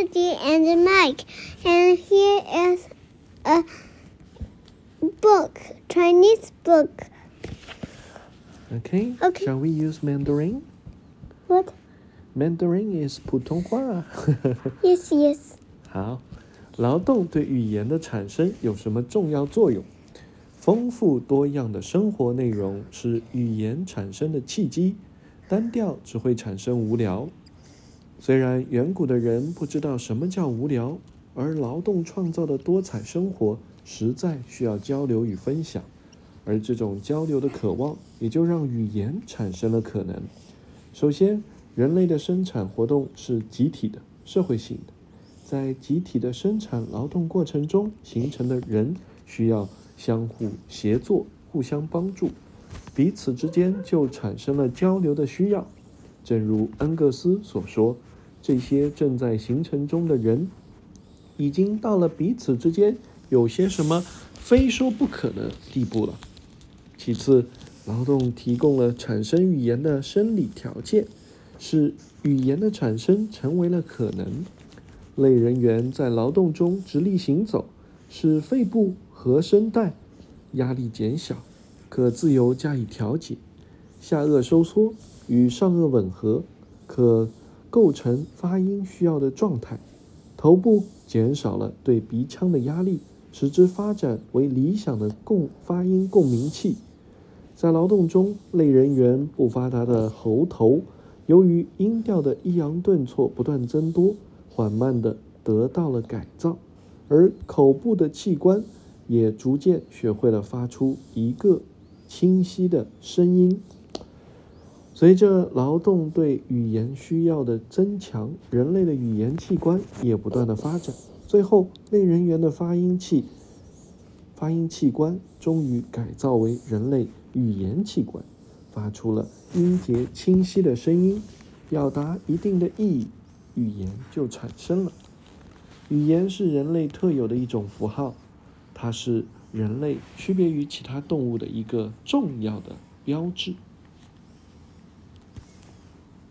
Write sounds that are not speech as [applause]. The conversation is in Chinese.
Melody and Mike, and here is a book, Chinese book. Okay. Okay. Shall we use Mandarin? What? Mandarin is 普通话。 [laughs] Yes, yes. 好，劳动对语言的产生有什么重要作用？丰富多样的生活内容是语言产生的契机，单调只会产生无聊。 虽然远古的人不知道什么叫无聊，而劳动创造的多彩生活实在需要交流与分享，而这种交流的渴望也就让语言产生了可能。首先，人类的生产活动是集体的、社会性的。在集体的生产劳动过程中形成的人，需要相互协作、互相帮助，彼此之间就产生了交流的需要。正如恩格斯所说，这些正在形成中的人，已经到了彼此之间有些什么非说不可的地步了。其次，劳动提供了产生语言的生理条件，使语言的产生成为了可能。类人猿在劳动中直立行走，使肺部和声带压力减小，可自由加以调节；下颚收缩与上颚吻合，可构成发音需要的状态；头部减少了对鼻腔的压力，使之发展为理想的共发音共鸣器。在劳动中，类人猿不发达的喉头，由于音调的抑扬顿挫不断增多。缓慢地得到了改造，而口部的器官也逐渐学会了发出一个清晰的声音。随着劳动对语言需要的增强，人类的语言器官也不断的发展，最后类人猿的发音器发音器官终于改造为人类语言器官，发出了音节清晰的声音，表达一定的意义。语言就产生了。语言是人类特有的一种符号，它是人类区别于其他动物的一个重要的标志。